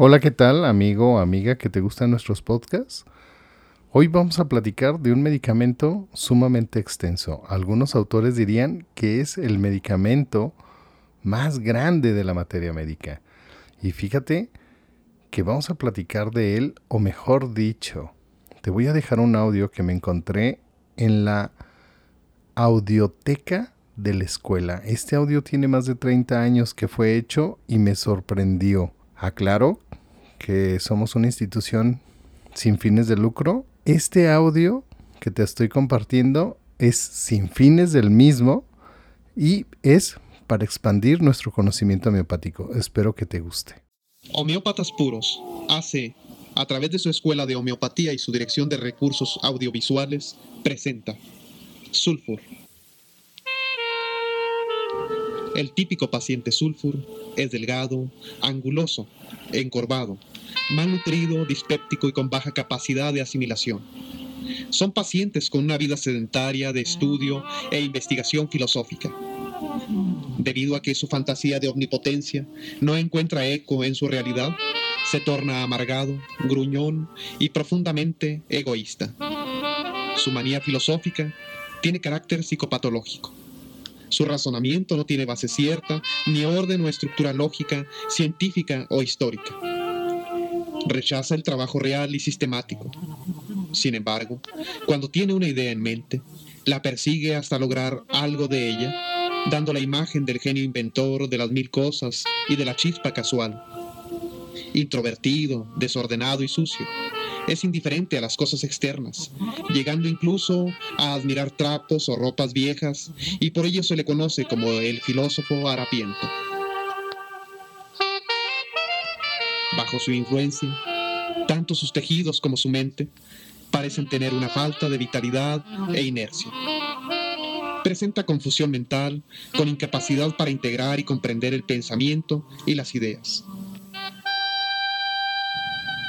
Hola, ¿qué tal, amigo o amiga que te gustan nuestros podcasts? Hoy vamos a platicar de un medicamento sumamente extenso. Algunos autores dirían que es el medicamento más grande de la materia médica. Y fíjate que vamos a platicar de él, o mejor dicho, te voy a dejar un audio que me encontré en la audioteca de la escuela. Este audio tiene más de 30 años que fue hecho y me sorprendió. Aclaro que somos una institución sin fines de lucro. Este audio que te estoy compartiendo es sin fines del mismo y es para expandir nuestro conocimiento homeopático. Espero que te guste. Homeópatas Puros, AC, a través de su escuela de homeopatía y su dirección de recursos audiovisuales, presenta Sulfur. El típico paciente sulfur es delgado, anguloso, encorvado, malnutrido, dispéptico y con baja capacidad de asimilación. Son pacientes con una vida sedentaria de estudio e investigación filosófica. Debido a que su fantasía de omnipotencia no encuentra eco en su realidad, se torna amargado, gruñón y profundamente egoísta. Su manía filosófica tiene carácter psicopatológico. Su razonamiento no tiene base cierta, ni orden o estructura lógica, científica o histórica. Rechaza el trabajo real y sistemático. Sin embargo, cuando tiene una idea en mente, la persigue hasta lograr algo de ella, dando la imagen del genio inventor de las mil cosas y de la chispa casual. Introvertido, desordenado y sucio, es indiferente a las cosas externas, llegando incluso a admirar trapos o ropas viejas, y por ello se le conoce como el filósofo harapiento. Bajo su influencia, tanto sus tejidos como su mente parecen tener una falta de vitalidad e inercia. Presenta confusión mental con incapacidad para integrar y comprender el pensamiento y las ideas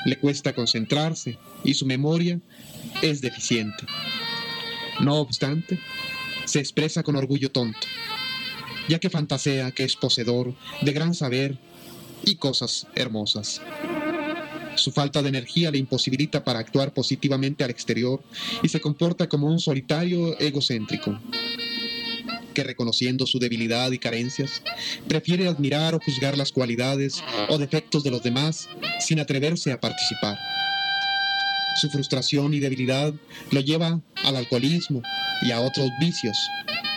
le cuesta concentrarse y su memoria es deficiente. No obstante, se expresa con orgullo tonto, ya que fantasea que es poseedor de gran saber y cosas hermosas. Su falta de energía le imposibilita para actuar positivamente al exterior y se comporta como un solitario egocéntrico reconociendo su debilidad y carencias, prefiere admirar o juzgar las cualidades o defectos de los demás sin atreverse a participar. Su frustración y debilidad lo lleva al alcoholismo y a otros vicios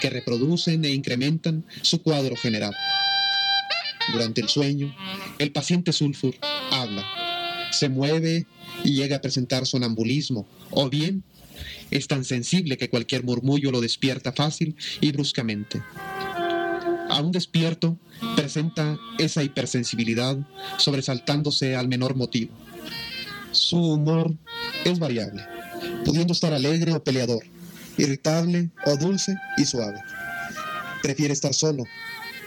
que reproducen e incrementan su cuadro general. Durante el sueño, el paciente sulfur habla, se mueve y llega a presentar sonambulismo o bien es tan sensible que cualquier murmullo lo despierta fácil y bruscamente. Aún despierto, presenta esa hipersensibilidad sobresaltándose al menor motivo. Su humor es variable, pudiendo estar alegre o peleador, irritable o dulce y suave. Prefiere estar solo,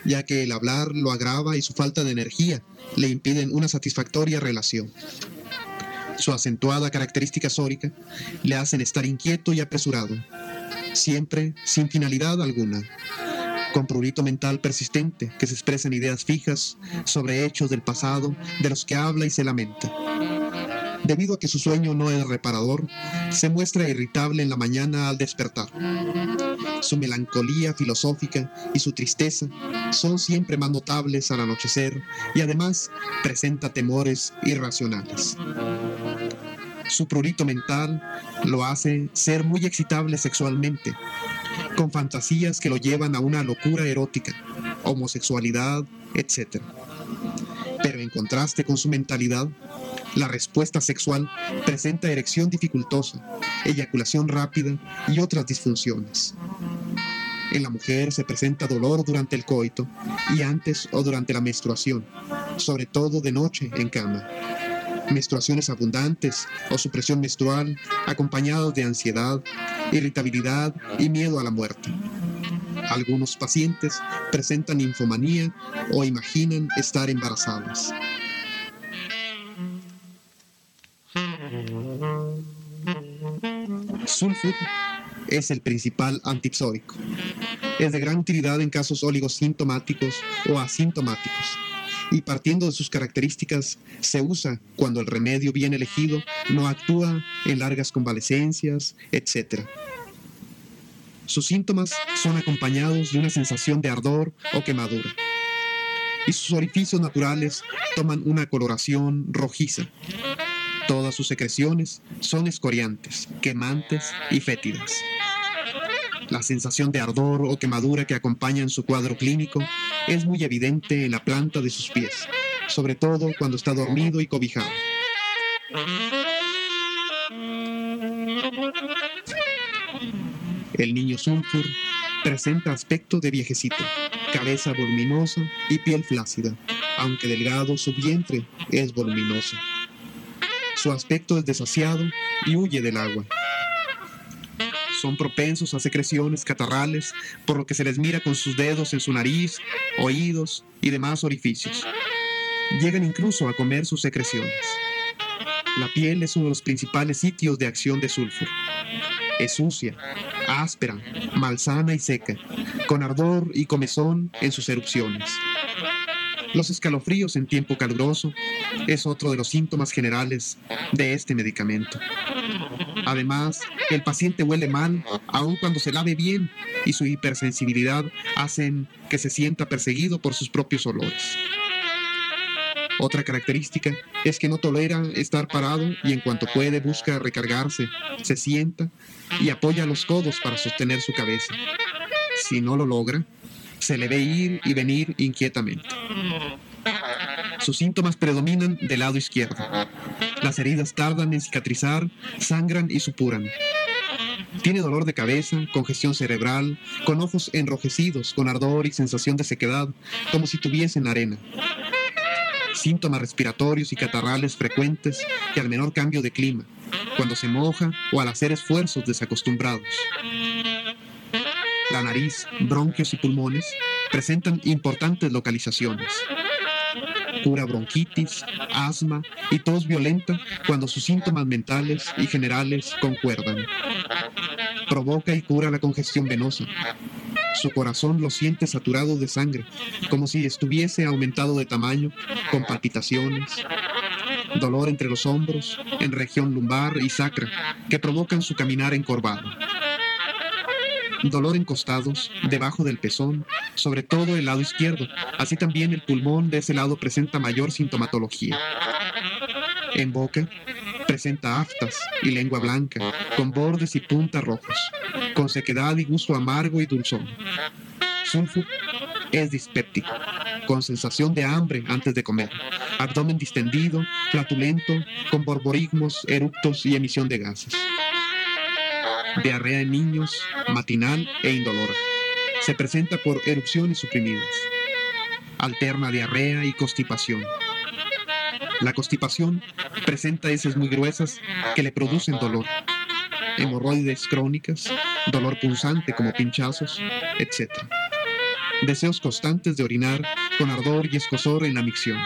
ya que el hablar lo agrava y su falta de energía le impiden una satisfactoria relación. Su acentuada característica sórica le hacen estar inquieto y apresurado, siempre sin finalidad alguna, con prurito mental persistente que se expresa en ideas fijas sobre hechos del pasado de los que habla y se lamenta. Debido a que su sueño no es reparador, se muestra irritable en la mañana al despertar. Su melancolía filosófica y su tristeza son siempre más notables al anochecer y además presenta temores irracionales. Su prurito mental lo hace ser muy excitable sexualmente, con fantasías que lo llevan a una locura erótica, homosexualidad, etc. Pero en contraste con su mentalidad, la respuesta sexual presenta erección dificultosa, eyaculación rápida y otras disfunciones. En la mujer se presenta dolor durante el coito y antes o durante la menstruación, sobre todo de noche en cama. Menstruaciones abundantes o supresión menstrual acompañados de ansiedad, irritabilidad y miedo a la muerte. Algunos pacientes presentan infomanía o imaginan estar embarazadas. Es el principal antipsórico. Es de gran utilidad en casos sintomáticos o asintomáticos y partiendo de sus características se usa cuando el remedio bien elegido no actúa en largas convalecencias, etc. Sus síntomas son acompañados de una sensación de ardor o quemadura y sus orificios naturales toman una coloración rojiza. Todas sus secreciones son escoriantes, quemantes y fétidas. La sensación de ardor o quemadura que acompaña en su cuadro clínico es muy evidente en la planta de sus pies, sobre todo cuando está dormido y cobijado. El niño sulfur presenta aspecto de viejecito, cabeza voluminosa y piel flácida, aunque delgado su vientre es voluminoso. Su aspecto es desasiado y huye del agua son propensos a secreciones catarrales, por lo que se les mira con sus dedos en su nariz, oídos y demás orificios. Llegan incluso a comer sus secreciones. La piel es uno de los principales sitios de acción de sulfur. Es sucia, áspera, malsana y seca, con ardor y comezón en sus erupciones. Los escalofríos en tiempo caluroso es otro de los síntomas generales de este medicamento. Además, el paciente huele mal aun cuando se lave bien y su hipersensibilidad hacen que se sienta perseguido por sus propios olores. Otra característica es que no tolera estar parado y en cuanto puede busca recargarse, se sienta y apoya los codos para sostener su cabeza. Si no lo logra, se le ve ir y venir inquietamente. Sus síntomas predominan del lado izquierdo. Las heridas tardan en cicatrizar, sangran y supuran. Tiene dolor de cabeza, congestión cerebral, con ojos enrojecidos, con ardor y sensación de sequedad, como si tuviesen arena. Síntomas respiratorios y catarrales frecuentes que al menor cambio de clima, cuando se moja o al hacer esfuerzos desacostumbrados. La nariz, bronquios y pulmones presentan importantes localizaciones cura bronquitis, asma y tos violenta cuando sus síntomas mentales y generales concuerdan. Provoca y cura la congestión venosa. Su corazón lo siente saturado de sangre, como si estuviese aumentado de tamaño, con palpitaciones, dolor entre los hombros, en región lumbar y sacra, que provocan su caminar encorvado dolor en costados, debajo del pezón, sobre todo el lado izquierdo. Así también el pulmón de ese lado presenta mayor sintomatología. En boca, presenta aftas y lengua blanca, con bordes y puntas rojos, con sequedad y gusto amargo y dulzón. Sulfur es dispéptico, con sensación de hambre antes de comer, abdomen distendido, flatulento, con borborigmos, eructos y emisión de gases diarrea en niños, matinal e indolora. Se presenta por erupciones suprimidas. Alterna diarrea y constipación. La constipación presenta heces muy gruesas que le producen dolor, hemorroides crónicas, dolor pulsante como pinchazos, etc. Deseos constantes de orinar con ardor y escosor en la micción.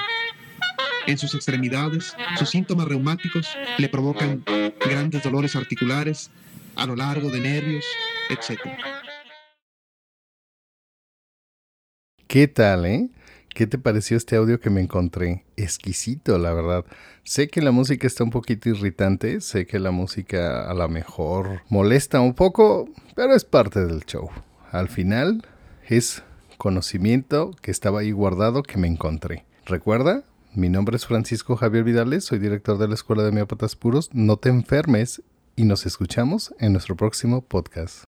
En sus extremidades, sus síntomas reumáticos le provocan grandes dolores articulares a lo largo de nervios, etc. ¿Qué tal, eh? ¿Qué te pareció este audio que me encontré? Exquisito, la verdad. Sé que la música está un poquito irritante, sé que la música a lo mejor molesta un poco, pero es parte del show. Al final es conocimiento que estaba ahí guardado que me encontré. ¿Recuerda? Mi nombre es Francisco Javier Vidales, soy director de la Escuela de Miópatas Puros. No te enfermes y nos escuchamos en nuestro próximo podcast.